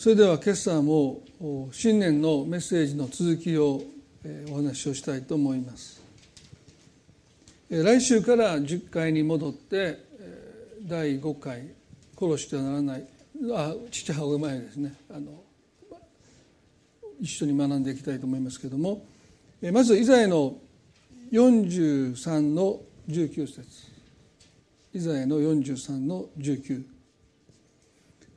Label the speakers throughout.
Speaker 1: それでは今朝も新年のメッセージの続きをお話をしたいと思います。来週から10回に戻って第5回殺してはならない。あ父母前ですね。あの一緒に学んでいきたいと思いますけれども。まずイザヤの43の19節。イザヤの43の19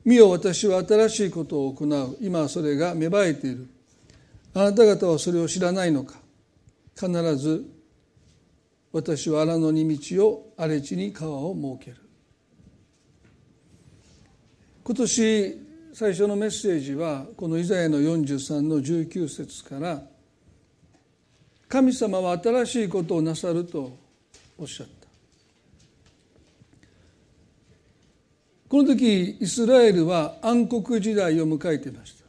Speaker 1: 見よ私は新しいことを行う。今それが芽生えている。あなた方はそれを知らないのか。必ず私は荒野に道を荒れ地に川を設ける。今年最初のメッセージはこのイザヤの43の19節から神様は新しいことをなさるとおっしゃった。この時イスラエルは暗黒時代を迎えていました。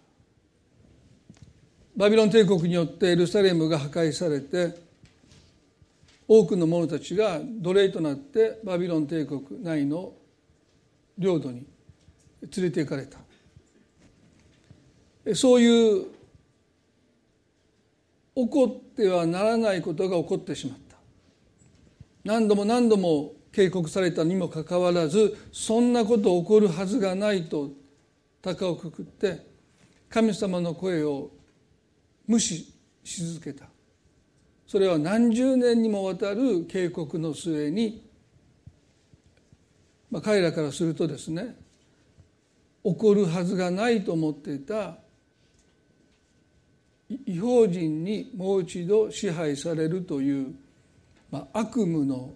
Speaker 1: バビロン帝国によってエルサレムが破壊されて多くの者たちが奴隷となってバビロン帝国内の領土に連れて行かれた。そういう起こってはならないことが起こってしまった。何度も何度も警告されたにもかかわらずそんなこと起こるはずがないと高をくくって神様の声を無視し続けた。それは何十年にもわたる警告の末に、まあ、彼らからするとですね起こるはずがないと思っていた違法人にもう一度支配されるという、まあ、悪夢の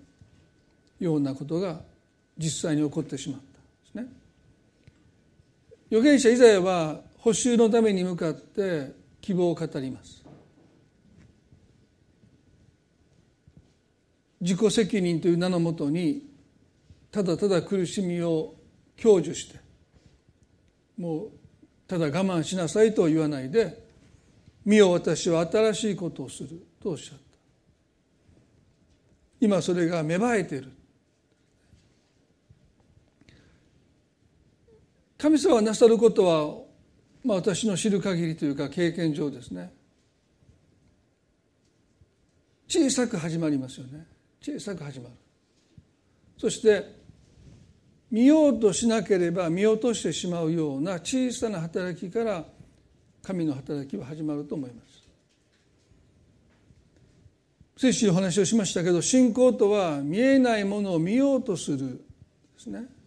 Speaker 1: ようなことが実際に起こってしまったんですね。預言者イザヤは補修のために向かって希望を語ります。自己責任という名のもとにただただ苦しみを享受してもうただ我慢しなさいと言わないで「見よ私は新しいことをする」とおっしゃった今それが芽生えている神様がなさることは、まあ、私の知る限りというか経験上ですね。小さく始まりますよね。小さく始まる。そして見ようとしなければ見落としてしまうような小さな働きから神の働きは始まると思います。先週お話をしましたけど信仰とは見えないものを見ようとするですね。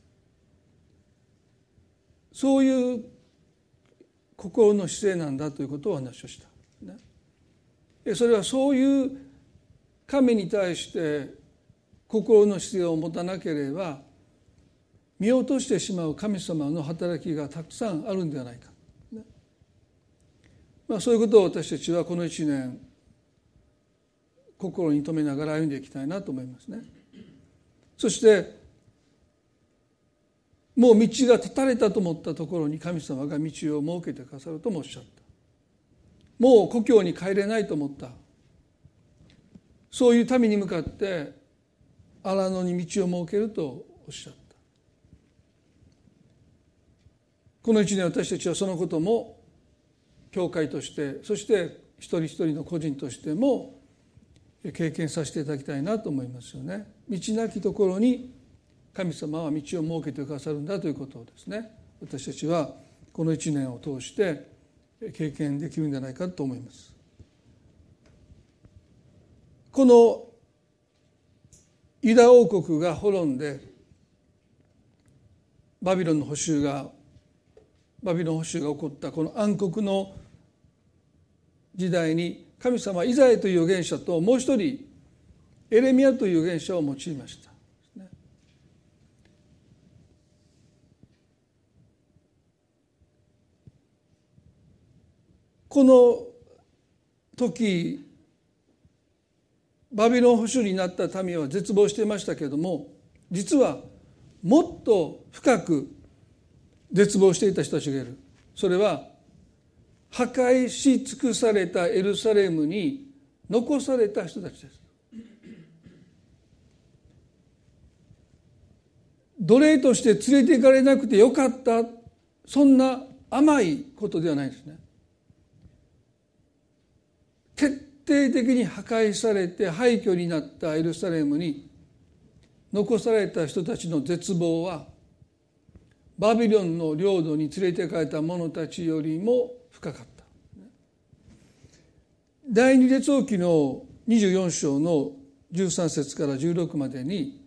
Speaker 1: そういう心の姿勢なんだということを話をした。ね、それはそういう神に対して心の姿勢を持たなければ見落としてしまう神様の働きがたくさんあるんではないか、ね、まあ、そういうことを私たちはこの1年心に留めながら歩んでいきたいなと思いますね。そしてもう道が断たれたと思ったところに神様が道を設けてくださるともおっしゃった。もう故郷に帰れないと思った。そういう民に向かって荒野に道を設けるとおっしゃった。この一年私たちはそのことも教会としてそして一人一人の個人としても経験させていただきたいなと思いますよね。道なきところに神様は道を設けてくださるんだということをですね私たちはこの1年を通して経験できるんじゃないかと思います。このユダ王国が滅んでバビロンの補修がバビロン補修が起こったこの暗黒の時代に神様はイザヤという預言者ともう一人エレミアという預言者を用いました。この時バビロン保守になった民は絶望していましたけれども実はもっと深く絶望していた人たちがいる。それは破壊し尽くされたエルサレムに残された人たちです。奴隷として連れて行かれなくてよかったそんな甘いことではないですね。徹底的に破壊されて廃墟になったエルサレムに残された人たちの絶望はバビロンの領土に連れて帰った者たちよりも深かった第二列王記の24章の13節から16までに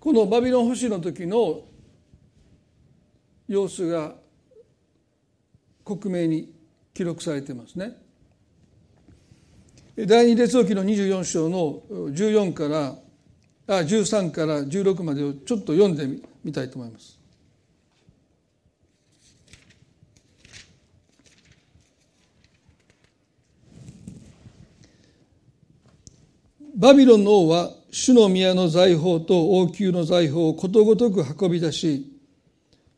Speaker 1: このバビロン保守の時の様子が克明に記録されてますね。第二列王記の24章の14からあ13から16までをちょっと読んでみたいと思います。バビロンの王は主の宮の財宝と王宮の財宝をことごとく運び出し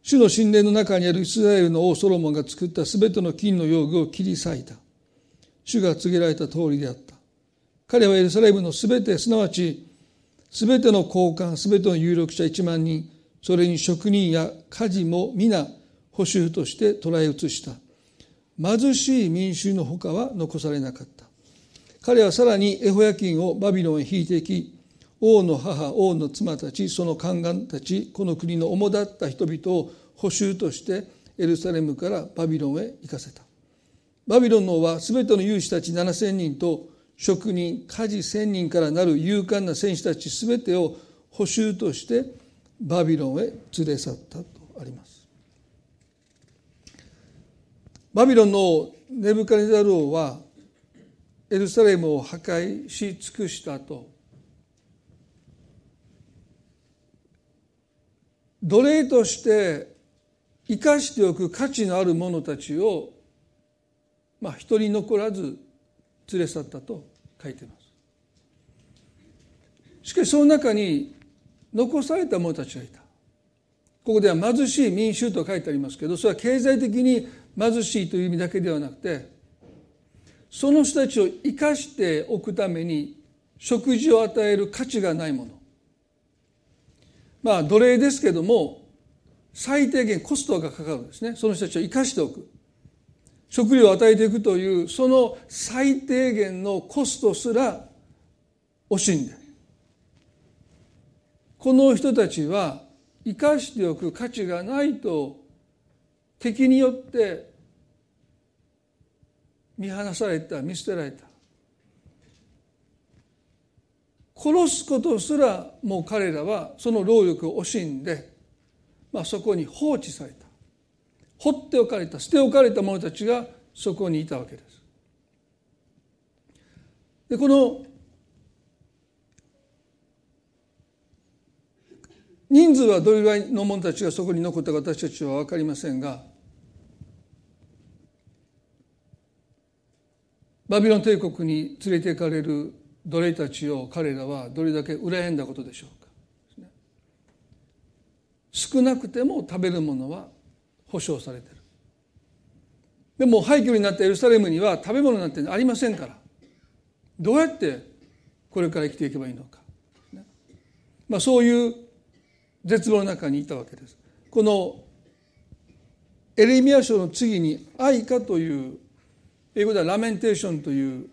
Speaker 1: 主の神殿の中にあるイスラエルの王ソロモンが作ったすべての金の用具を切り裂いた。主が告げられた通りであった。彼はエルサレムのすべて、すなわち、すべての交換、すべての有力者1万人、それに職人や家事も皆、補修として捉え移した。貧しい民衆の他は残されなかった。彼はさらにエホヤキンをバビロンへ引いていき、王の母王の妻たちその宦官たちこの国の主だった人々を補修としてエルサレムからバビロンへ行かせたバビロンの王は全ての勇士たち7,000人と職人家事1,000人からなる勇敢な戦士たち全てを補修としてバビロンへ連れ去ったとあります。バビロンのネブカネザル王はエルサレムを破壊し尽くしたと。奴隷として生かしておく価値のある者たちをまあ一人残らず連れ去ったと書いています。しかしその中に残された者たちがいた。ここでは貧しい民衆と書いてありますけどそれは経済的に貧しいという意味だけではなくてその人たちを生かしておくために食事を与える価値がないもの。まあ奴隷ですけども最低限コストがかかるんですね。その人たちを生かしておく。食料を与えていくというその最低限のコストすら惜しんで。この人たちは生かしておく価値がないと敵によって見放された見捨てられた。殺すことすらもう彼らはその労力を惜しんで、まあ、そこに放置された。放っておかれた捨ておかれた者たちがそこにいたわけです。でこの人数はどれぐらいの者たちがそこに残ったか私たちは分かりませんがバビロン帝国に連れて行かれる奴隷たちを彼らはどれだけ羨んだことでしょうか少なくても食べるものは保証されてる。でも廃墟になったエルサレムには食べ物なんてありませんから。どうやってこれから生きていけばいいのか、まあ、そういう絶望の中にいたわけです。このエレミア書の次に「愛歌」という英語では「ラメンテーション」という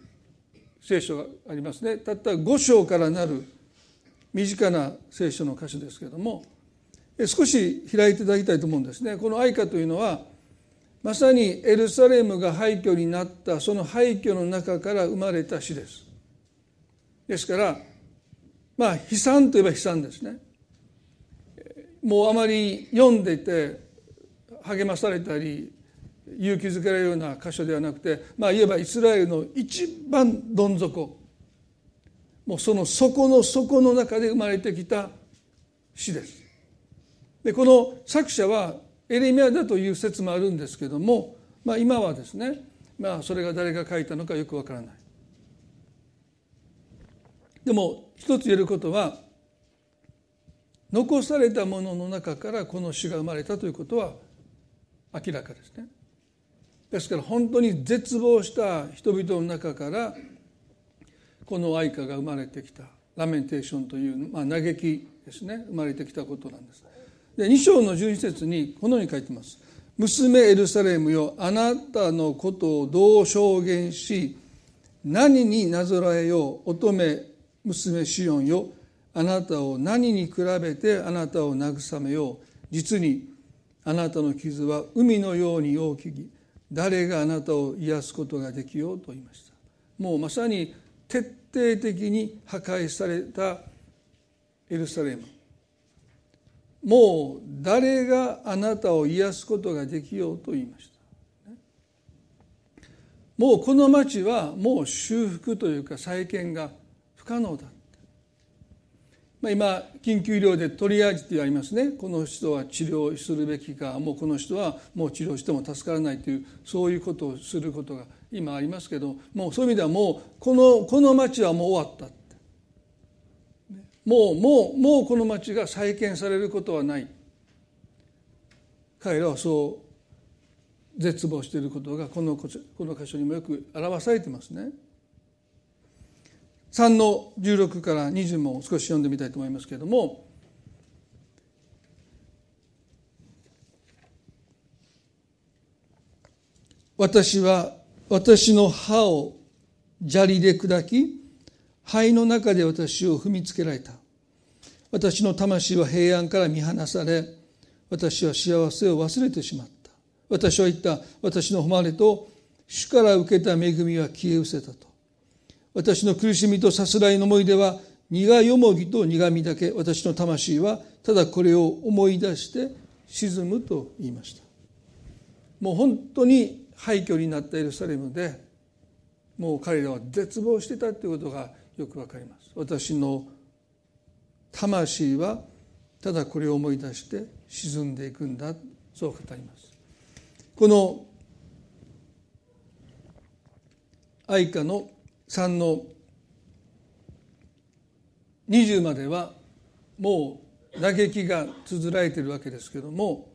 Speaker 1: 聖書がありますね。たった5章からなる短な聖書の箇所ですけれども少し開いていただきたいと思うんですね。この愛歌というのはまさにエルサレムが廃墟になったその廃墟の中から生まれた詩です。ですからまあ悲惨といえば悲惨ですね。もうあまり読んでいて励まされたり勇気づけられるような箇所ではなくてまあ言えばイスラエルの一番どん底。もうその底の底の中で生まれてきた詩です。でこの作者はエレミアだという説もあるんですけども、まあ、今はですね、まあ、それが誰が書いたのかよくわからない。でも一つ言えることは残されたものの中からこの詩が生まれたということは明らかですね。ですから本当に絶望した人々の中からこの愛歌が生まれてきたラメンテーションという、まあ、嘆きですね生まれてきたことなんです。で2章の12節にこのように書いてます。娘エルサレムよあなたのことをどう証言し何になぞらえよう乙女娘シオンよあなたを何に比べてあなたを慰めよう。実にあなたの傷は海のように大きく誰があなたを癒すことができようと言いました。もうまさに徹底的に破壊されたエルサレム。もう誰があなたを癒すことができようと言いました。もうこの町はもう修復というか再建が不可能だまあ、今緊急医療でトリアージってありますね。この人は治療するべきかもうこの人はもう治療しても助からないというそういうことをすることが今ありますけどもうそういう意味ではもうこのこの町はもう終わった。もうもうもうこの町が再建されることはない彼らはそう絶望していることがこのこの箇所にもよく表されてますね。3の16から20も少し読んでみたいと思いますけれども私は私の歯を砂利で砕き肺の中で私を踏みつけられた。私の魂は平安から見放され私は幸せを忘れてしまった。私は言った私の誉れと主から受けた恵みは消え失せたと。私の苦しみとさすらいの思い出は苦よもぎと苦みだけ私の魂はただこれを思い出して沈むと言いました。もう本当に廃墟になったエルサレムでもう彼らは絶望してたということがよくわかります。私の魂はただこれを思い出して沈んでいくんだそう語ります。この愛花の3の20まではもう嘆きが綴られているわけですけども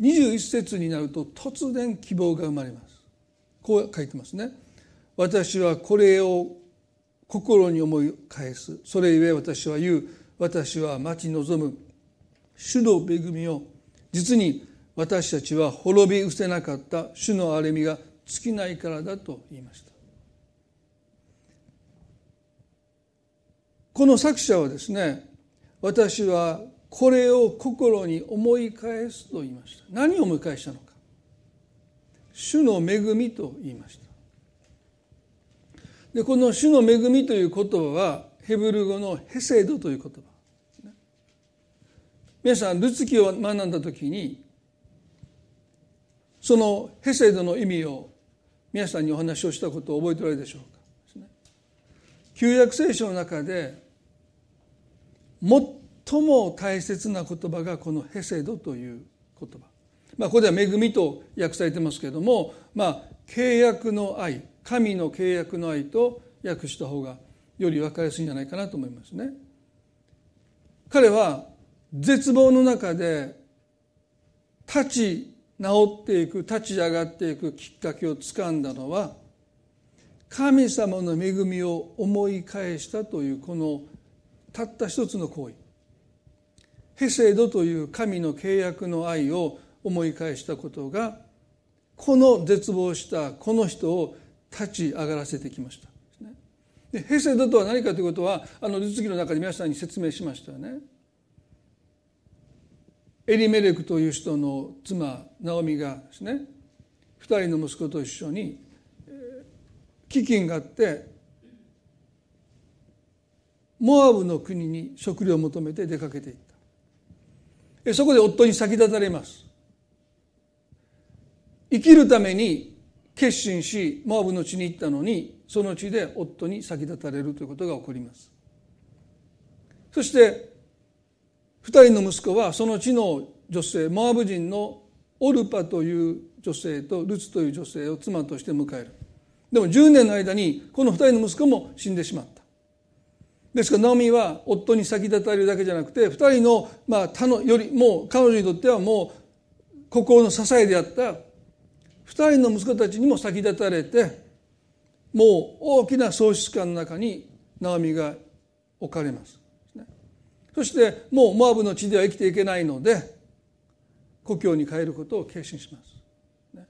Speaker 1: 21節になると突然希望が生まれます。こう書いてますね。私はこれを心に思い返す。それゆえ私は言う。私は待ち望む。主の恵みを実に私たちは滅び失せなかった。主の憐れみが尽きないからだと言いました。この作者はですね私はこれを心に思い返すと言いました。何を思い返したのか。主の恵みと言いました。でこの主の恵みという言葉はヘブル語のヘセドという言葉。皆さんルツキを学んだ時にそのヘセドの意味を皆さんにお話をしたことを覚えておられるでしょうか。旧約聖書の中で最も大切な言葉がこのヘセドという言葉。まあここでは恵みと訳されてますけれどもまあ契約の愛。神の契約の愛と訳した方がより分かりやすいんじゃないかなと思いますね。彼は絶望の中で立ち直っていく立ち上がっていくきっかけをつかんだのは神様の恵みを思い返したというこのたった一つの行為ヘセドという神の契約の愛を思い返したことがこの絶望したこの人を立ち上がらせてきました。でヘセドとは何かということはあの実技の中で皆さんに説明しましたよね。エリメレクという人の妻ナオミがですね2人の息子と一緒に飢饉があってモアブの国に食料を求めて出かけていったそこで夫に先立たれます生きるために決心しモアブの地に行ったのにその地で夫に先立たれるということが起こります。そして二人の息子はその地の女性モアブ人のオルパという女性とルツという女性を妻として迎える。でも10年の間にこの2人の息子も死んでしまった。ですからナオミは夫に先立たれるだけじゃなくて2人の,、まあ、他のよりもう彼女にとってはもう心の支えであった2人の息子たちにも先立たれてもう大きな喪失感の中にナオミが置かれます。そしてもうモアブの地では生きていけないので故郷に帰ることを決心します、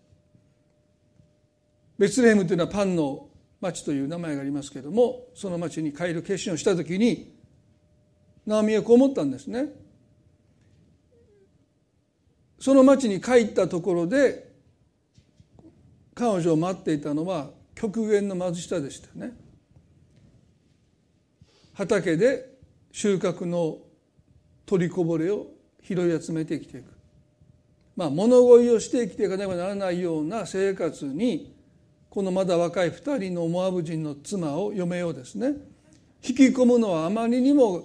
Speaker 1: ベツレヘムというのはパンの町という名前がありますけれどもその町に帰る決心をした時にナオミはこう思ったんですね。その町に帰ったところで彼女を待っていたのは極限の貧しさでしたね。畑で収穫の取りこぼれを拾い集めて生きていく。まあ物乞いをして生きていかねばならないような生活にこのまだ若い2人のモアブ人の妻を嫁をですね引き込むのはあまりにも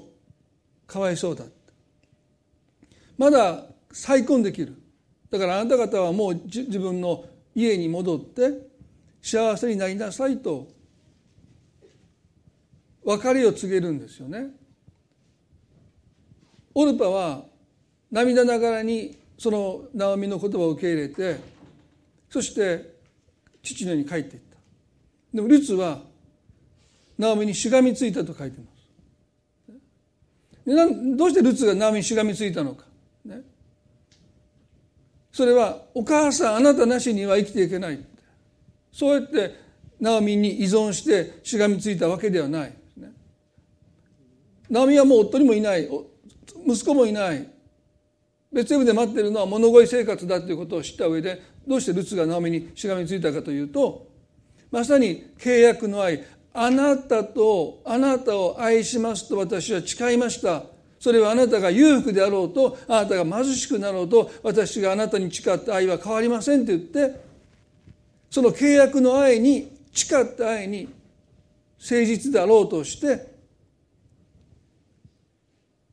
Speaker 1: かわいそうだまだ再婚できる。だからあなた方はもう自分の家に戻って幸せになりなさいと別れを告げるんですよね。オルパは涙ながらにそのナオミの言葉を受け入れてそして父の家に帰っていった。でもルツはナオミにしがみついたと書いてます。どうしてルツがナオミにしがみついたのか、それはお母さんあなたなしには生きていけない。そうやってナオミに依存してしがみついたわけではない。ねナオミはもう夫にもいない。息子もいない。別部で待ってるのは物乞い生活だということを知った上でどうしてルツがナオミにしがみついたかというとまさに契約の愛。あなたとあなたを愛しますと私は誓いました。それはあなたが裕福であろうとあなたが貧しくなろうと私があなたに誓った愛は変わりませんって言ってその契約の愛に誓った愛に誠実であろうとして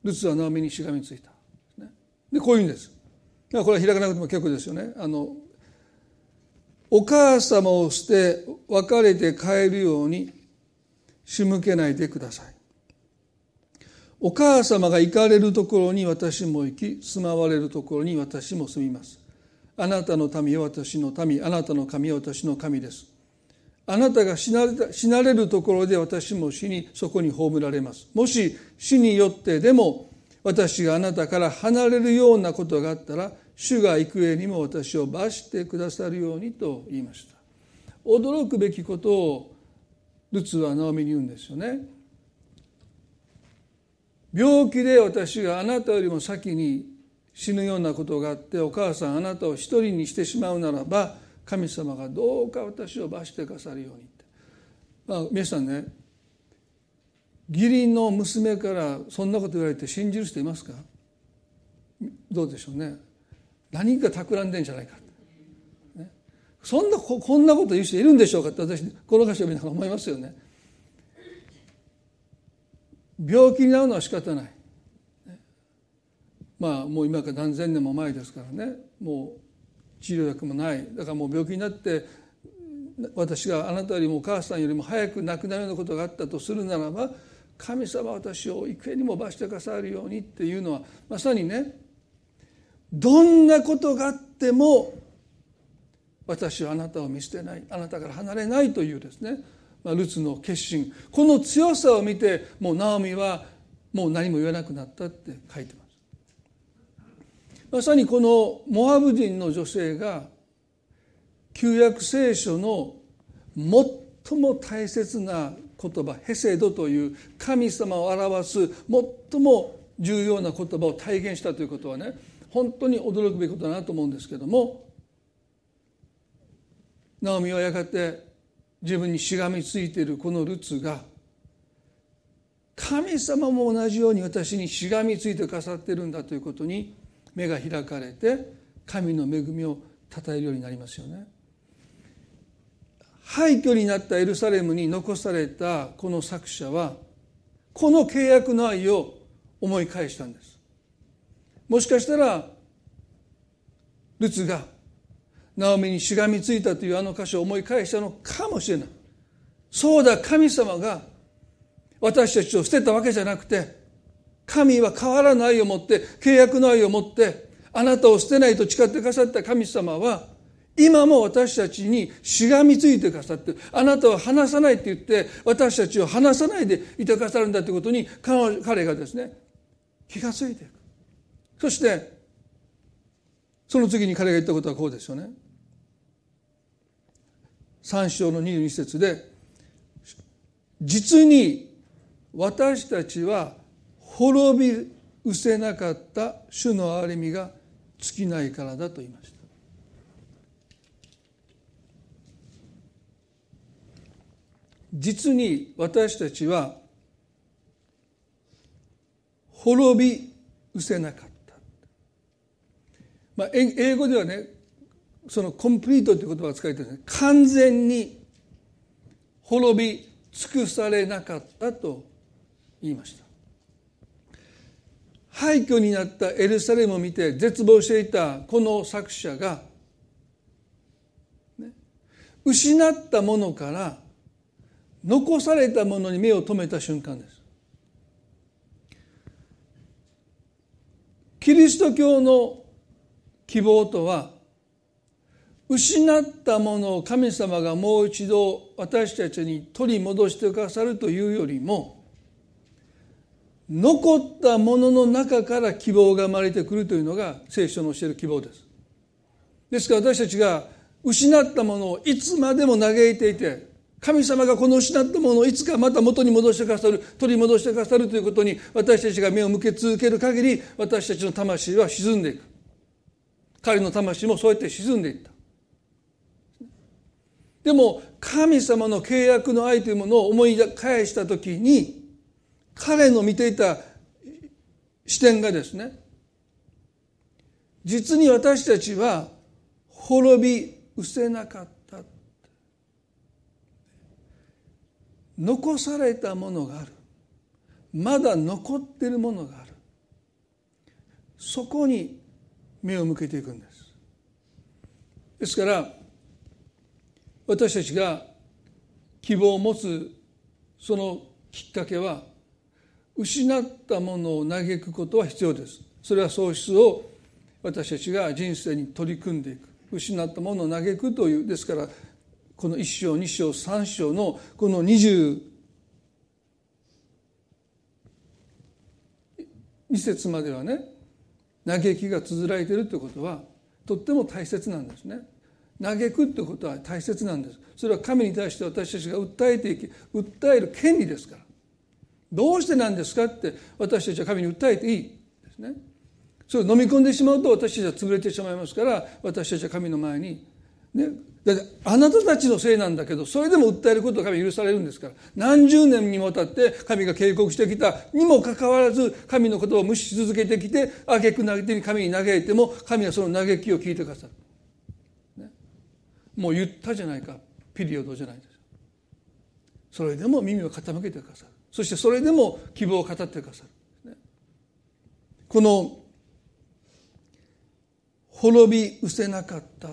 Speaker 1: ルツはナオミにしがみついた。でこういうんです。これは開かなくても結構ですよね。あのお母様を捨て別れて帰るように仕向けないでください。お母様が行かれるところに私も行き住まわれるところに私も住みます。あなたの民は私の民あなたの神は私の神です。あなたが死なれ死なれるところで私も死にそこに葬られますもし死によってでも私があなたから離れるようなことがあったら主が行方にも私を罰してくださるようにと言いました驚くべきことをルツはナオミに言うんですよね病気で私があなたよりも先に死ぬようなことがあってお母さんあなたを一人にしてしまうならば神様がどうか私を罰してくださるようにって。まあ、皆さんね義理の娘からそんなこと言われて信じる人いますか？どうでしょうね。何か企んでんじゃないか、ね、そんなこんなこと言う人いるんでしょうかって私この箇所を見ながら思いますよね。病気になるのは仕方ない、ね、まあもう今から何千年も前ですからね。もう治療薬もない。だからもう病気になって私があなたよりもお母さんよりも早く亡くなるようなことがあったとするならば神様私を幾重にも罰してくださるようにっていうのはまさにねどんなことがあっても私はあなたを見捨てない。あなたから離れないというですね、まあ、ルツの決心この強さを見てもうナオミはもう何も言わなくなったって書いてます。まさにこのモアブ人の女性が旧約聖書の最も大切な言葉ヘセドという神様を表す最も重要な言葉を体現したということはね本当に驚くべきことだなと思うんですけどもナオミはやがて自分にしがみついているこのルツが神様も同じように私にしがみついてくださってるんだということに目が開かれて神の恵みを称えるようになりますよね。廃墟になったエルサレムに残されたこの作者はこの契約の愛を思い返したんです。もしかしたらルツがナオミにしがみついたというあの箇所を思い返したのかもしれない。そうだ神様が私たちを捨てたわけじゃなくて神は変わらないを持って契約の愛を持ってあなたを捨てないと誓ってくださった神様は今も私たちにしがみついてくださってあなたを離さないって言って私たちを離さないでいてくださるんだということに彼がですね気がついていくそしてその次に彼が言ったことはこうですよね3章の22節で実に私たちは滅び失せなかった主の憐れみが尽きないからだと言いました。実に私たちは滅び失せなかった、まあ、英語ではねそのコンプリートという言葉が使われてるんです完全に滅び尽くされなかったと言いました。廃墟になったエルサレムを見て絶望していたこの作者が、ね、失ったものから残されたものに目を留めた瞬間です。キリスト教の希望とは失ったものを神様がもう一度私たちに取り戻してくださるというよりも残ったものの中から希望が生まれてくるというのが聖書の教える希望です。ですから私たちが失ったものをいつまでも嘆いていて神様がこの失ったものをいつかまた元に戻してくださる取り戻してくださるということに私たちが目を向け続ける限り私たちの魂は沈んでいく彼の魂もそうやって沈んでいったでも神様の契約の愛というものを思い返した時に彼の見ていた視点がですね実に私たちは滅び失せなかった。残されたものがある。まだ残っているものがある。そこに目を向けていくんです。ですから私たちが希望を持つそのきっかけは失ったものを嘆くことは必要ですそれは喪失を私たちが人生に取り組んでいく失ったものを嘆くというですからこの1章2章3章のこの22節まではね嘆きが綴られているということはとっても大切なんですね。嘆くってことは大切なんです。それは神に対して私たちが訴えていき訴える権利ですから。どうしてなんですかって私たちは神に訴えていいですね。それを飲み込んでしまうと私たちは潰れてしまいますから私たちは神の前にね。だってあなたたちのせいなんだけどそれでも訴えることが神許されるんですから。何十年にもわたって神が警告してきたにもかかわらず神の言葉を無視し続けてきて挙句嘆きに神に嘆いても神はその嘆きを聞いてくださる、もう言ったじゃないかピリオドじゃないですそれでも耳を傾けてくださる。そしてそれでも希望を語ってくださる、この滅び失せなかった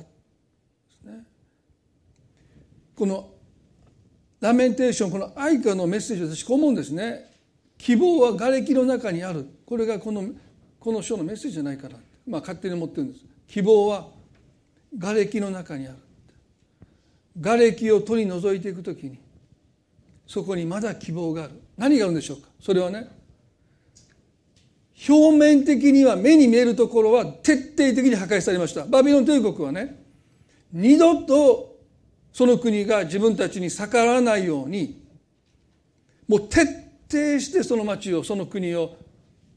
Speaker 1: このラメンテーションこの愛歌のメッセージ私こう思うんですね。希望は瓦礫の中にある。これがこのこの書のメッセージじゃないかなまあ勝手に思ってるんです。希望は瓦礫の中にある。瓦礫を取り除いていくときにそこにまだ希望がある。何があるんでしょうか？それはね表面的には目に見えるところは徹底的に破壊されました。バビロン帝国はね二度とその国が自分たちに逆らわないようにもう徹底してその町をその国を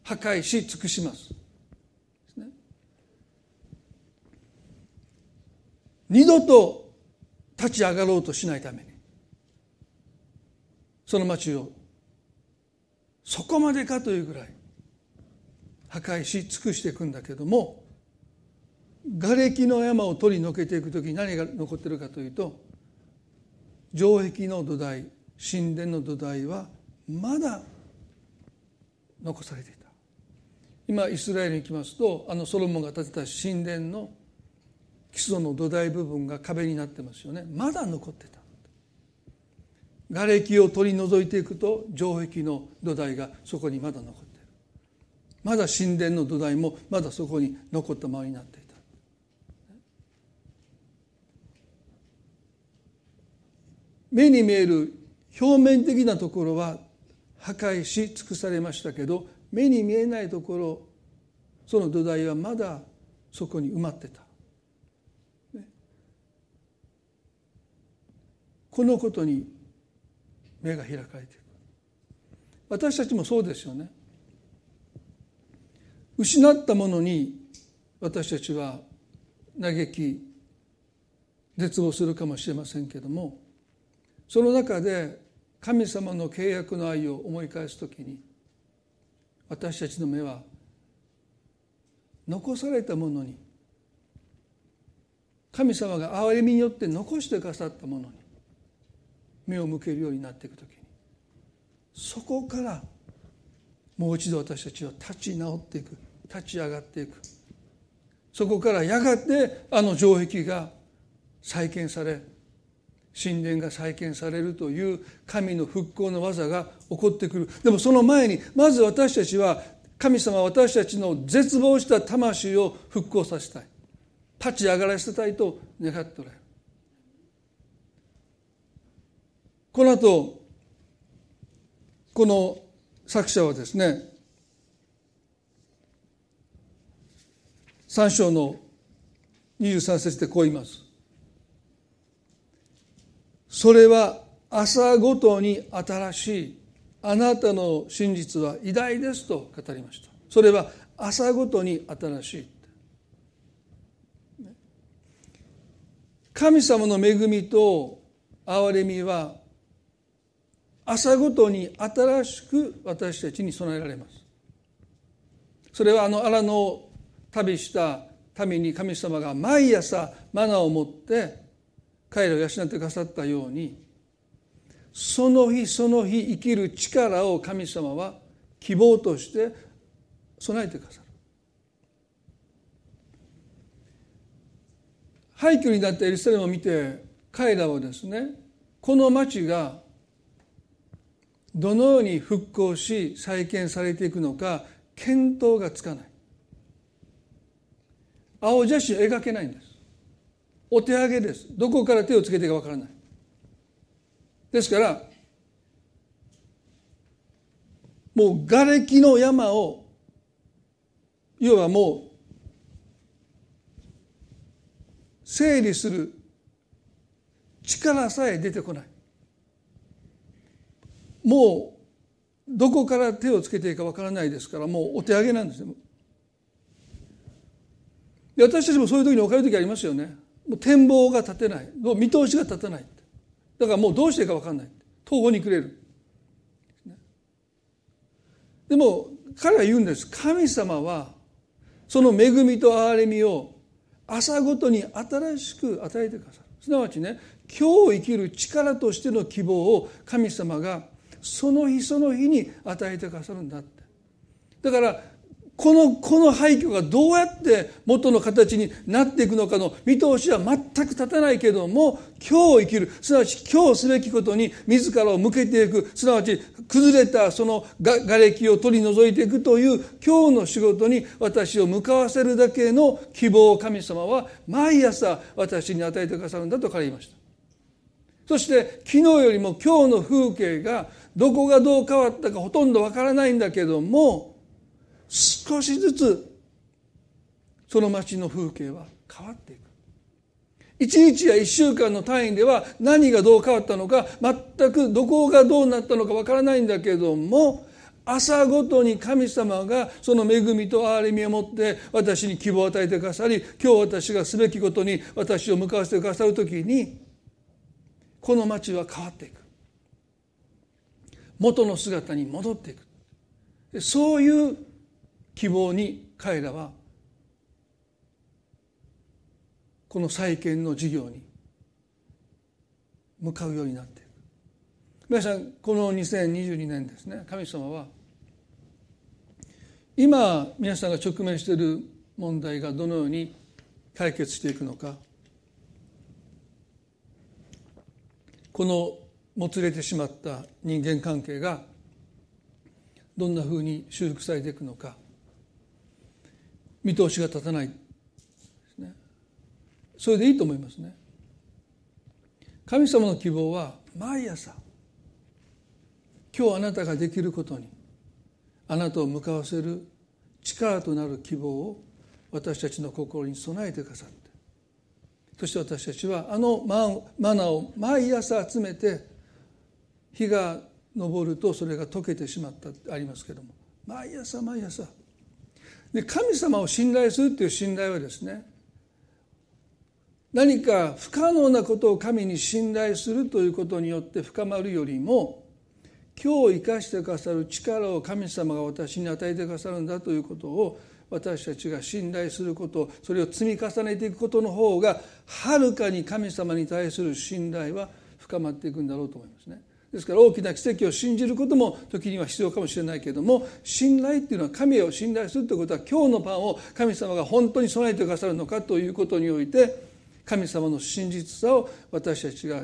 Speaker 1: 破壊し尽くします。二度と立ち上がろうとしないために。その町をそこまでかというぐらい破壊し尽くしていくんだけども瓦礫の山を取り除けていく時に何が残ってるかというと城壁の土台神殿の土台はまだ残されていた。今イスラエルに行きますとあのソロモンが建てた神殿の基礎の土台部分が壁になってますよね。まだ残ってた。瓦礫を取り除いていくと城壁の土台がそこにまだ残ってる。まだ神殿の土台もまだそこに残ったままになっている目に見える表面的なところは破壊し尽くされましたけど目に見えないところその土台はまだそこに埋まってた、ね、このことに目が開かれていく。私たちもそうですよね。失ったものに私たちは嘆き絶望するかもしれませんけどもその中で神様の契約の愛を思い返す時に私たちの目は残されたものに神様が憐れみによって残してくださったものに目を向けるようになっていく時にそこからもう一度私たちは立ち直っていく立ち上がっていく。そこからやがてあの城壁が再建され神殿が再建されるという神の復興の技が起こってくる。でもその前にまず私たちは神様は私たちの絶望した魂を復興させたい。立ち上がらせたいと願っておられる。この後この作者はですね3章の23節でこう言います。それは朝ごとに新しいあなたの真実は偉大ですと語りました。それは朝ごとに新しい。神様の恵みと憐れみは朝ごとに新しく私たちに備えられます。それはあの荒野を旅した民に神様が毎朝マナーを持って彼らを養ってくださったようにその日その日生きる力を神様は希望として備えてくださる。廃墟になったエルサレムを見て彼らはですねこの町がどのように復興し再建されていくのか見当がつかない。青写真を描けないんです。お手上げです。どこから手をつけていいかわからない。ですからもう瓦礫の山を要はもう整理する力さえ出てこない。もうどこから手をつけていいかわからないですからもうお手上げなんですね。私たちもそういう時に置かれる時ありますよね。もう展望が立てない。見通しが立たない。だからもうどうしていいか分かんない。東方にくれる。でも彼は言うんです。神様はその恵みと憐れみを朝ごとに新しく与えてくださる。すなわちね今日生きる力としての希望を神様がその日その日に与えてくださるんだって。だからこのこの廃墟がどうやって元の形になっていくのかの見通しは全く立たないけども今日生きるすなわち今日すべきことに自らを向けていくすなわち崩れたその瓦礫を取り除いていくという今日の仕事に私を向かわせるだけの希望を神様は毎朝私に与えてくださるんだと彼言いました。そして昨日よりも今日の風景がどこがどう変わったかほとんどわからないんだけども少しずつその町の風景は変わっていく。一日や一週間の単位では何がどう変わったのか全くどこがどうなったのかわからないんだけども朝ごとに神様がその恵みと憐れみを持って私に希望を与えてくださり今日私がすべきことに私を向かわせてくださる時にこの町は変わっていく。元の姿に戻っていく。そういう希望に彼らはこの再建の事業に向かうようになっている皆さんこの2022年ですね。神様は今皆さんが直面している問題がどのように解決していくのか。このもつれてしまった人間関係がどんなふうに修復されていくのか。見通しが立たない。ね。それでいいと思いますね。神様の希望は毎朝今日あなたができることにあなたを向かわせる力となる希望を私たちの心に備えてくださって。そして私たちはあのマナーを毎朝集めて日が昇るとそれが溶けてしまったってありますけども毎朝毎朝で神様を信頼するっていう信頼はですね何か不可能なことを神に信頼するということによって深まるよりも今日生かしてくださる力を神様が私に与えてくださるんだということを私たちが信頼することそれを積み重ねていくことの方がはるかに神様に対する信頼は深まっていくんだろうと思いますね。ですから大きな奇跡を信じることも時には必要かもしれないけれども信頼っていうのは神を信頼するということは今日のパンを神様が本当に備えてくださるのかということにおいて神様の真実さを私たちが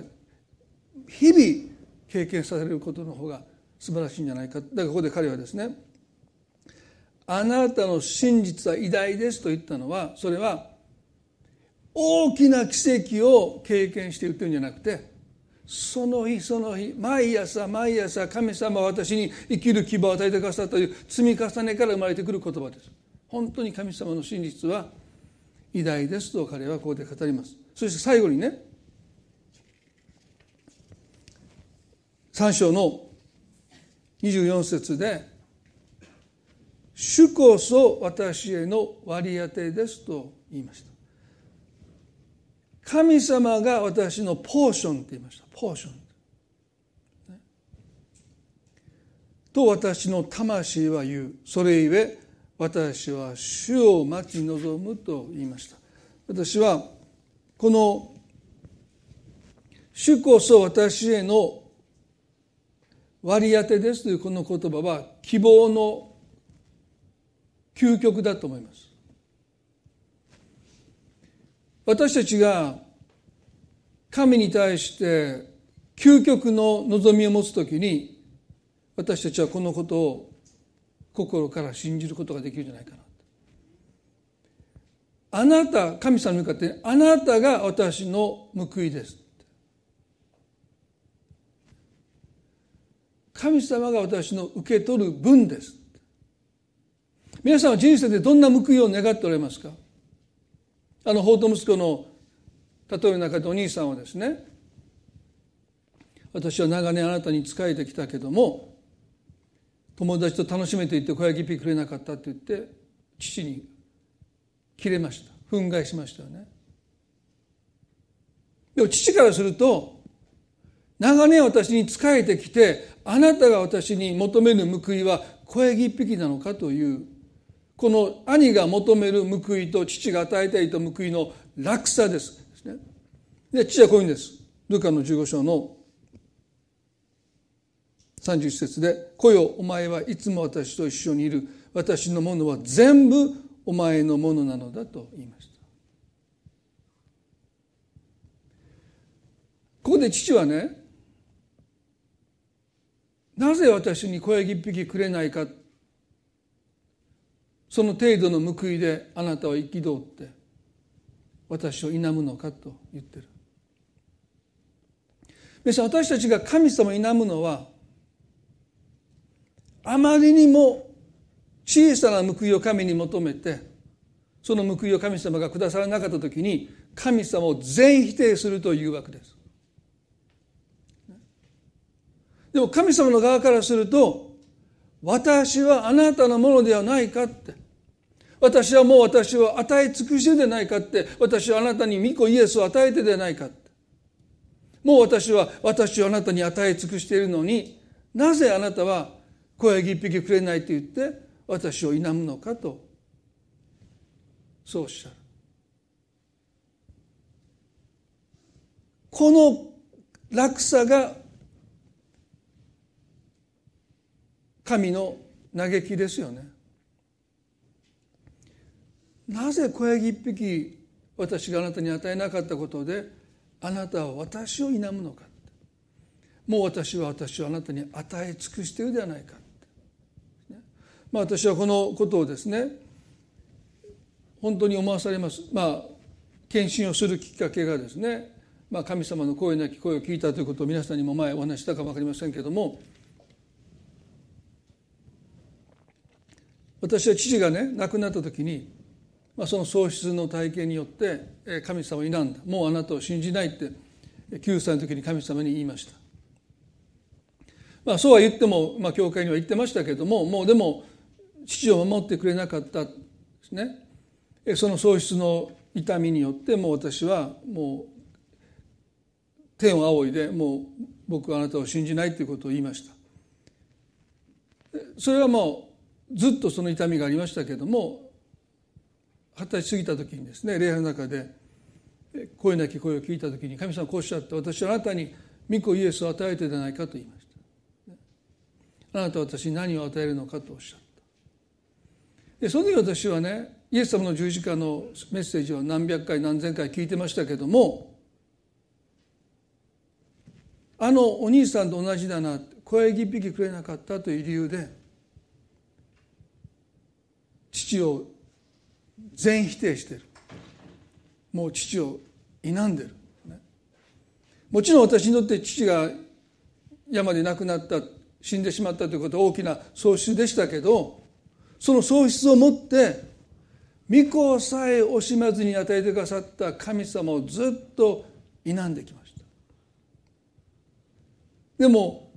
Speaker 1: 日々経験させることの方が素晴らしいんじゃないか。だからここで彼はですねあなたの真実は偉大ですと言ったのはそれは大きな奇跡を経験して言ってるんじゃなくてその日その日毎朝毎朝神様は私に生きる希望を与えてくださったという積み重ねから生まれてくる言葉です。本当に神様の真実は偉大ですと彼はここで語ります。そして最後にね3章の24節で「主こそ私への割り当てです」と言いました。神様が私のポーションって言いました。ポーション、と私の魂は言う。それゆえ私は主を待ち望むと言いました。私はこの主こそ私への割り当てですというこの言葉は希望の究極だと思います。私たちが神に対して究極の望みを持つときに私たちはこのことを心から信じることができるんじゃないかなあなた神様に向かってあなたが私の報いです神様が私の受け取る分です皆さんは人生でどんな報いを願っておられますか？あの法と息子の例えの中でお兄さんはですね私は長年あなたに仕えてきたけども友達と楽しめていって小焼きピくれなかったって言って父に切れました。憤慨しましたよね。でも父からすると長年私に仕えてきてあなたが私に求める報いは小ヤギ一匹なのか？というこの兄が求める報いと父が与えたいと報いの落差です。で父はこういうんです。ルカの15章の31節で「来よお前はいつも私と一緒にいる私のものは全部お前のものなのだ」と言いました。ここで父はねなぜ私に小ヤギ一匹くれないかその程度の報いであなたは憤って私を否むのかと言ってる。皆さん私たちが神様を否むのはあまりにも小さな報いを神に求めてその報いを神様がくださらなかった時に神様を全否定するというわけです。でも神様の側からすると私はあなたのものではないかって。私はもう私を与え尽くしてでないかって。私はあなたに御子イエスを与えてでないかって。もう私は私をあなたに与え尽くしているのになぜあなたは小ヤギ一匹くれないと言って私を否むのかと。そうおっしゃる。この落差が神の嘆きですよね。なぜ小ヤギ一匹私があなたに与えなかったことであなたは私を否むのかもう私は私をあなたに与え尽くしているではないか、まあ、私はこのことをですね本当に思わされます。まあ献身をするきっかけがですね、まあ、神様の声なき声を聞いたということを皆さんにも前お話したかも分かりませんけども私は父がね亡くなった時にまあ、その喪失の体験によって神様を否んだ。もうあなたを信じないって9歳の時に神様に言いました。まあ、そうは言っても、まあ、教会には言ってましたけれどももうでも父を守ってくれなかったですね。その喪失の痛みによってもう私はもう天を仰いでもう僕はあなたを信じないということを言いました。それはもうずっとその痛みがありましたけども二十歳過ぎた時にですね礼拝の中で声なき声を聞いた時に神様こうおっしゃって私はあなたに御子イエスを与えてでないかと言いました。あなたは私に何を与えるのかとおっしゃった。でその時私はねイエス様の十字架のメッセージを何百回何千回聞いてましたけどもあのお兄さんと同じだな声一匹くれなかったという理由で父を全否定してる。もう父を否んでる、もちろん私にとって父が山で亡くなった死んでしまったということは大きな喪失でしたけどその喪失をもって御子さえ惜しまずに与えてくださった神様をずっと否んできました。でも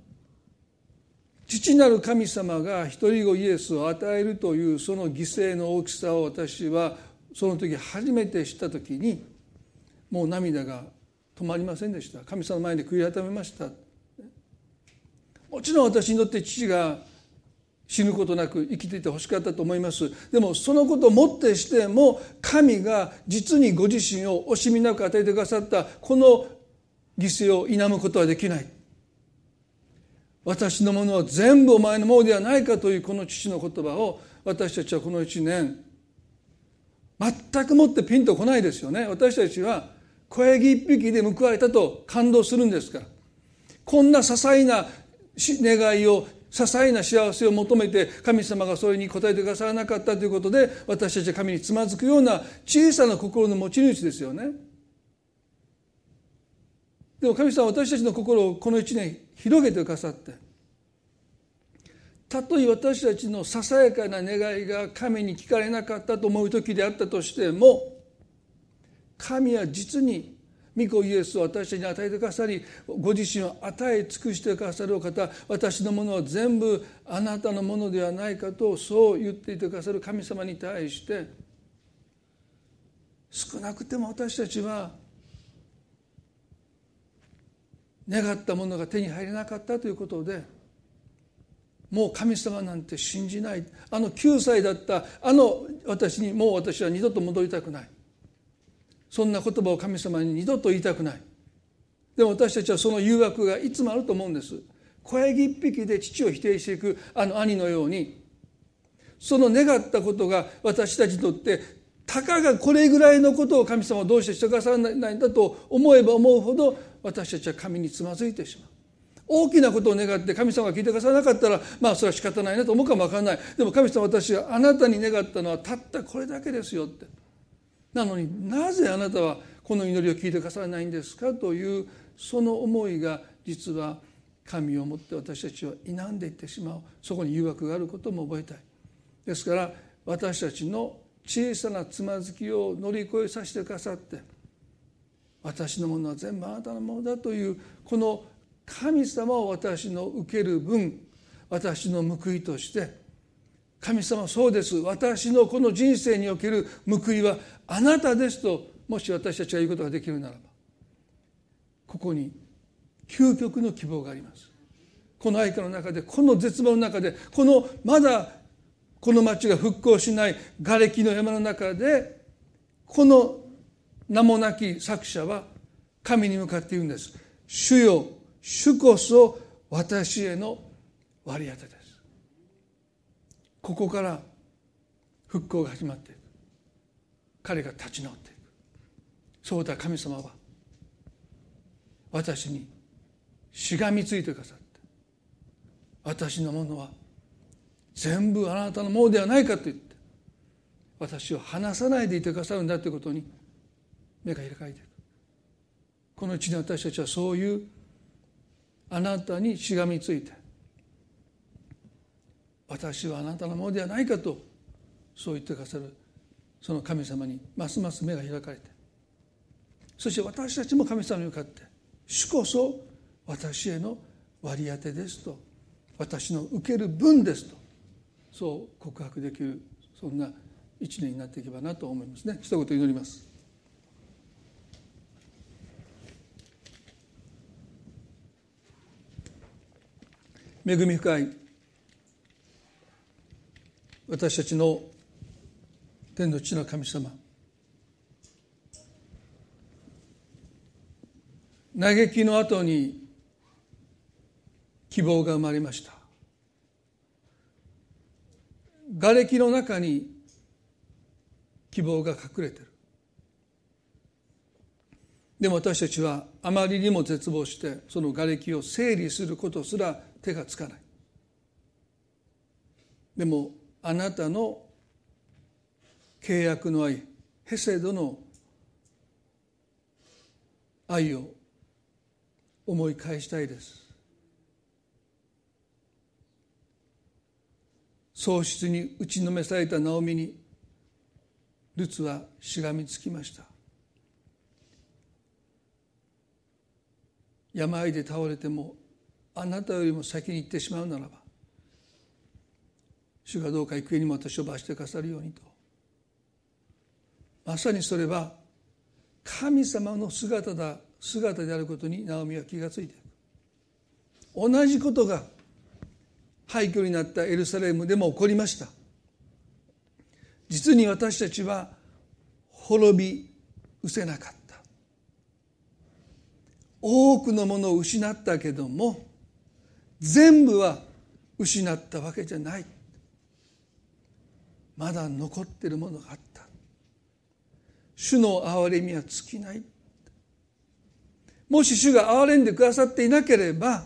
Speaker 1: 父なる神様が一人子イエスを与えるというその犠牲の大きさを私はその時初めて知った時にもう涙が止まりませんでした。神様の前で悔い改めました。もちろん私にとって父が死ぬことなく生きていてほしかったと思います。でもそのことをもってしても神が実にご自身を惜しみなく与えてくださったこの犠牲を否むことはできない。私のものは全部お前のものではないかというこの父の言葉を私たちはこの一年全くもってピンとこないですよね私たちは小ヤギ一匹で報われたと感動するんですからこんな些細な願いを些細な幸せを求めて神様がそれに応えてくださらなかったということで私たちは神につまずくような小さな心の持ち主ですよね。でも神様は私たちの心をこの一年広げてくださってたとえ私たちのささやかな願いが神に聞かれなかったと思う時であったとしても神は実に御子イエスを私たちに与えてくださりご自身を与え尽くしてくださるお方私のものは全部あなたのものではないかとそう言っていてくださる神様に対して少なくても私たちは願ったものが手に入れなかったということでもう神様なんて信じない。あの9歳だったあの私にもう私は二度と戻りたくない。そんな言葉を神様に二度と言いたくない。でも私たちはその誘惑がいつもあると思うんです。小ヤギ一匹で父を否定していくあの兄のように。その願ったことが私たちにとってたかがこれぐらいのことを神様はどうしてしてくださらないんだと思えば思うほど私たちは神につまずいてしまう。大きなことを願って神様が聞いてくださらなかったらまあそれは仕方ないなと思うかも分からない。でも神様私はあなたに願ったのはたったこれだけですよって。なのになぜあなたはこの祈りを聞いてくださらないんですかというその思いが実は神をもって私たちは否んでいってしまう。そこに誘惑があることも覚えたい。ですから私たちの小さなつまずきを乗り越えさせてくださって私のものは全部あなたのものだというこの神様を私の受ける分私の報いとして神様そうです。私のこの人生における報いはあなたですともし私たちが言うことができるならばここに究極の希望があります。この愛花の中でこの絶望の中でこのまだこの町が復興しない瓦礫の山の中でこの名もなき作者は神に向かって言うんです。主よ主こそ私への割り当てです。ここから復興が始まっていく。彼が立ち直っていく。そうだ神様は私にしがみついてくださって私のものは全部あなたのものではないかと言って私を離さないでいてくださるんだということに目が開かれていくこのうちに私たちはそういうあなたにしがみついて私はあなたのものではないかとそう言ってくださるその神様にますます目が開かれてそして私たちも神様に向かって主こそ私への割り当てですと私の受ける分ですとそう告白できるそんな一年になっていけばなと思いますね。一言祈ります。恵み深い私たちの天の地の神様。嘆きの後に希望が生まれました。瓦礫の中に希望が隠れてる。でも私たちはあまりにも絶望してその瓦礫を整理することすら手がつかない。でもあなたの契約の愛ヘセドの愛を思い返したいです。喪失に打ちのめされたナオミにルツはしがみつきました。病で倒れてもあなたよりも先に行ってしまうならば主がどうか行方にも私を罰してくださるようにと。まさにそれは神様の姿だ姿であることにナオミは気がついていく同じことが廃墟になったエルサレムでも起こりました。実に私たちは滅び失せなかった。多くのものを失ったけども全部は失ったわけじゃない。まだ残ってるものがあった。主の憐れみは尽きない。もし主が憐れんでくださっていなければ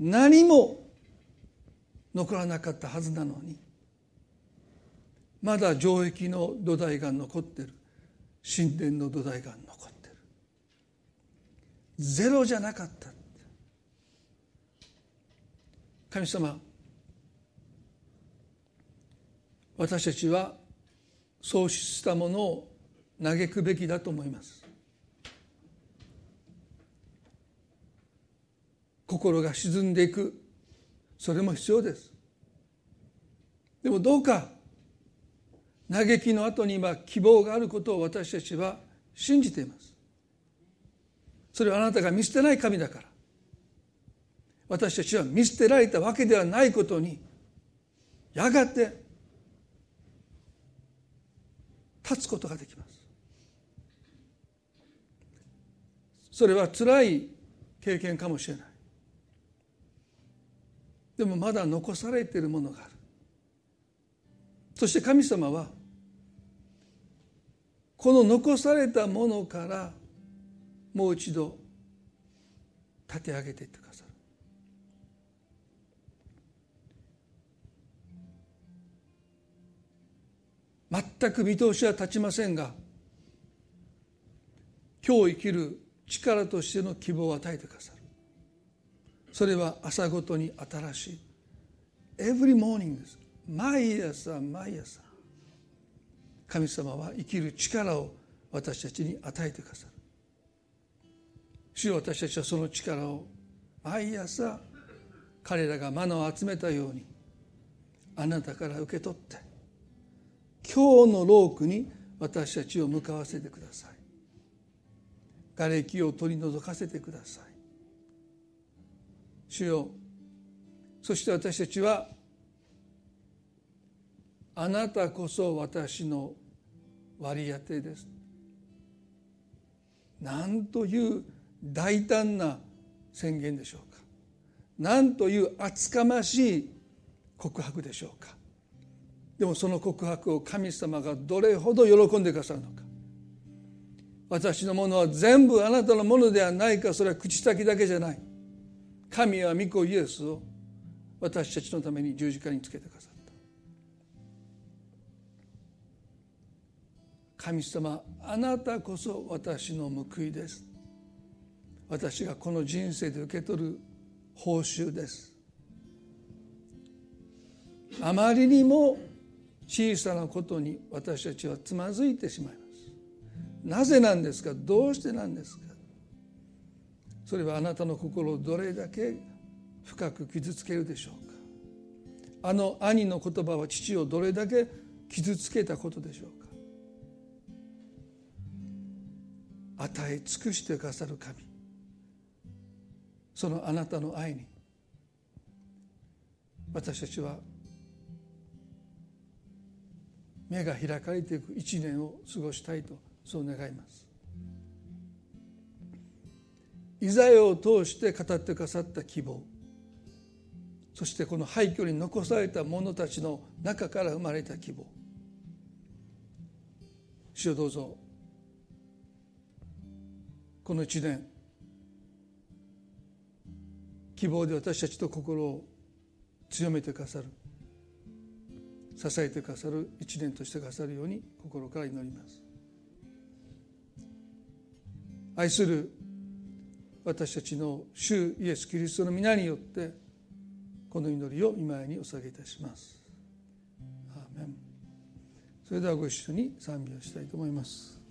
Speaker 1: 何も残らなかったはずなのにまだ城壁の土台が残ってる。神殿の土台が残ってる。ゼロじゃなかった。神様私たちは喪失したものを嘆くべきだと思います。心が沈んでいく。それも必要です。でもどうか嘆きの後に今希望があることを私たちは信じています。それはあなたが見捨てない神だから。私たちは見捨てられたわけではないことにやがて立つことができます。それは辛い経験かもしれない。でもまだ残されているものがある。そして神様はこの残されたものからもう一度立て上げていって全く見通しは立ちませんが今日生きる力としての希望を与えてくださる。それは朝ごとに新しい。Every morning です。毎朝毎朝。神様は生きる力を私たちに与えてくださる。主よ私たちはその力を毎朝彼らがマナを集めたようにあなたから受け取って今日のロークに私たちを向かわせてください。瓦礫を取り除かせてください。主よそして私たちはあなたこそ私の割り当てです。なんという大胆な宣言でしょうか。なんという厚かましい告白でしょうか。でもその告白を神様がどれほど喜んでくださるのか。私のものは全部あなたのものではないかそれは口先だけじゃない。神は御子イエスを私たちのために十字架につけてくださった。神様あなたこそ私の報いです。私がこの人生で受け取る報酬です。あまりにも小さなことに私たちはつまずいてしまいます。なぜなんですか？どうしてなんですか？それはあなたの心をどれだけ深く傷つけるでしょうか？あの兄の言葉は父をどれだけ傷つけたことでしょうか？与え尽くしてくださる神。そのあなたの愛に私たちは目が開かれていく一年を過ごしたいとそう願います。イザヤを通して語ってくださった希望。そしてこの廃墟に残された者たちの中から生まれた希望。主をどうぞ。この一年希望で私たちと心を強めてくださる。支えてくださる一年としてくださるように心から祈ります。愛する私たちの主イエス・キリストの皆によってこの祈りを見舞いにお捧げいたします。アーメン。それではご一緒に賛美をしたいと思います。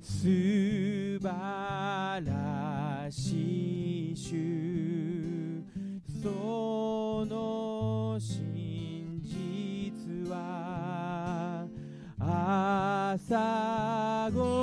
Speaker 2: 素晴らしい主。その真実は朝ご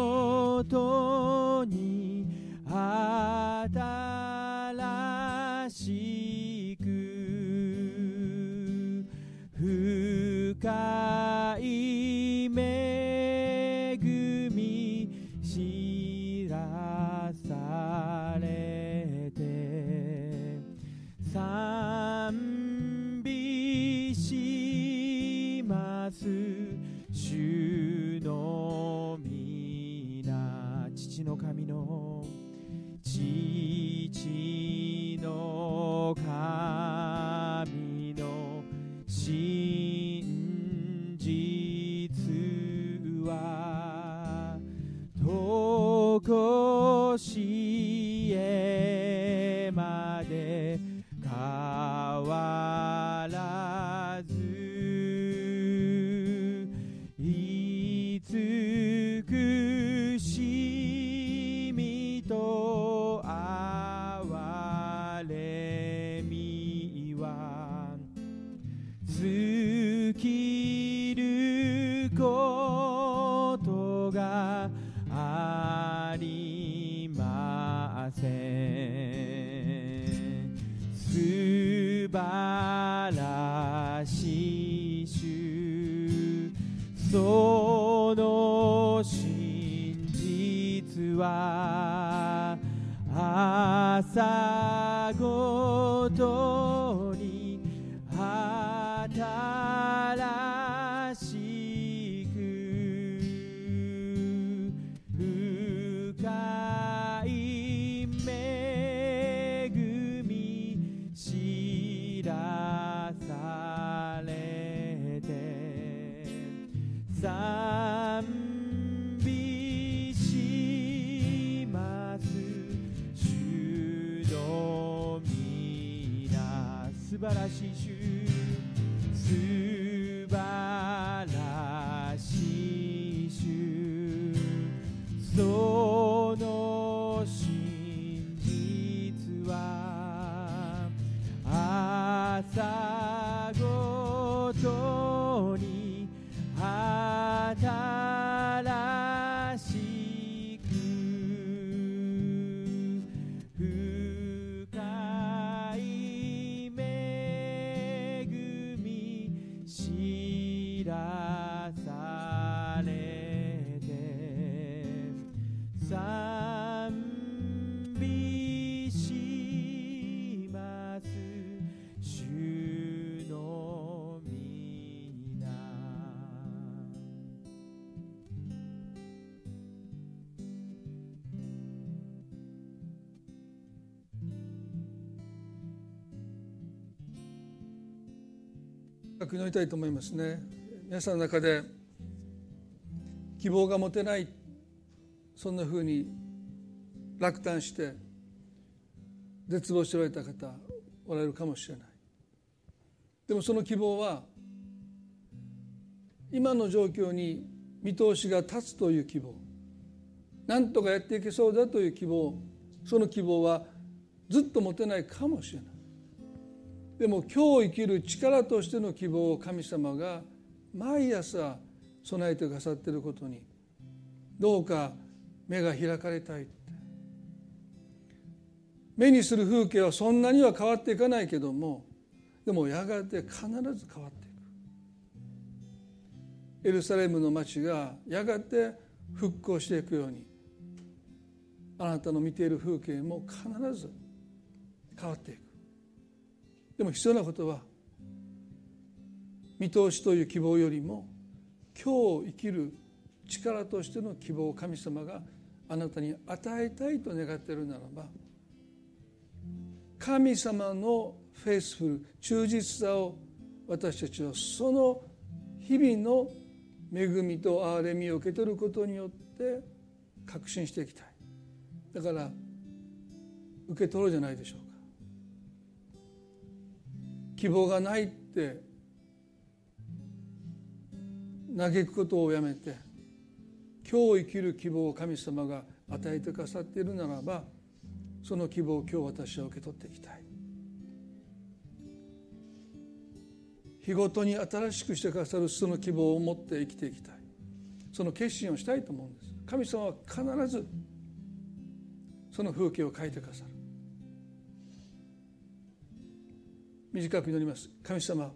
Speaker 1: 祈りたいと思いますね。皆さんの中で希望が持てないそんなふうに落胆して絶望しておられた方おられるかもしれない。でもその希望は今の状況に見通しが立つという希望。何とかやっていけそうだという希望。その希望はずっと持てないかもしれない。でも今日生きる力としての希望を神様が毎朝備えてくださっていることにどうか目が開かれたい目にする風景はそんなには変わっていかないけどもでもやがて必ず変わっていく。エルサレムの町がやがて復興していくようにあなたの見ている風景も必ず変わっていく。でも必要なことは見通しという希望よりも今日生きる力としての希望を神様があなたに与えたいと願っているならば神様のフェイスフル忠実さを私たちはその日々の恵みと憐れみを受け取ることによって確信していきたい。だから受け取ろうじゃないでしょう。希望がないって嘆くことをやめて今日生きる希望を神様が与えてくださっているならばその希望を今日私は受け取っていきたい。日ごとに新しくしてくださるその希望を持って生きていきたい。その決心をしたいと思うんです。神様は必ずその風景を描いてくださる短く祈ります。神様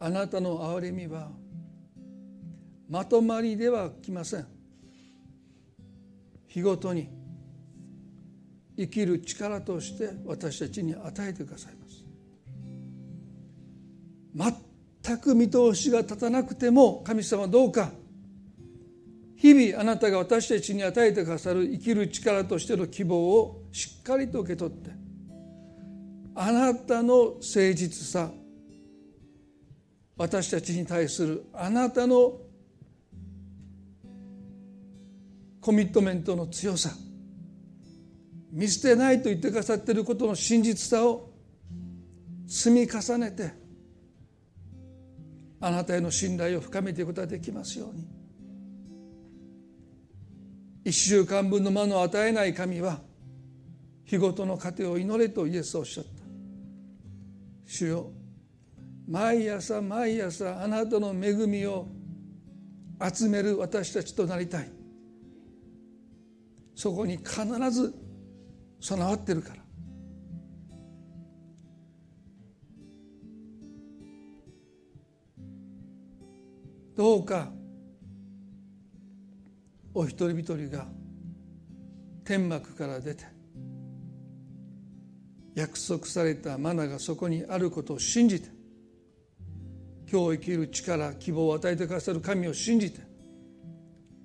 Speaker 1: あなたの憐れみはまとまりではきません。日ごとに生きる力として私たちに与えてくださいます。全く見通しが立たなくても神様どうか日々あなたが私たちに与えてくださる生きる力としての希望をしっかりと受け取ってあなたの誠実さ。私たちに対するあなたのコミットメントの強さ。見捨てないと言ってくださっていることの真実さを積み重ねてあなたへの信頼を深めていくことができますように。一週間分の間の与えない神は日ごとの糧を祈れとイエスはおっしゃった。主よ。毎朝毎朝あなたの恵みを集める私たちとなりたい。そこに必ず備わってるから。どうかお一人一人が天幕から出て約束されたマナがそこにあることを信じて今日生きる力希望を与えてくださる神を信じて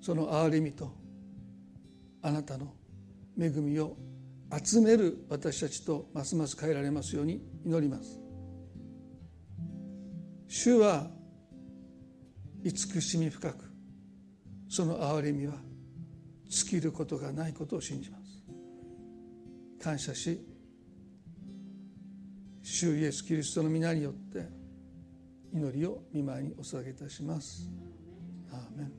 Speaker 1: その憐れみとあなたの恵みを集める私たちとますます変えられますように祈ります。主は慈しみ深くその憐れみは尽きることがないことを信じます。感謝し主イエス・キリストの皆によって祈りを見舞いにお捧げいたします。アーメン。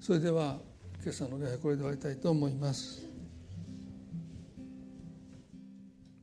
Speaker 1: それでは今朝の礼拝これで終わりたいと思います。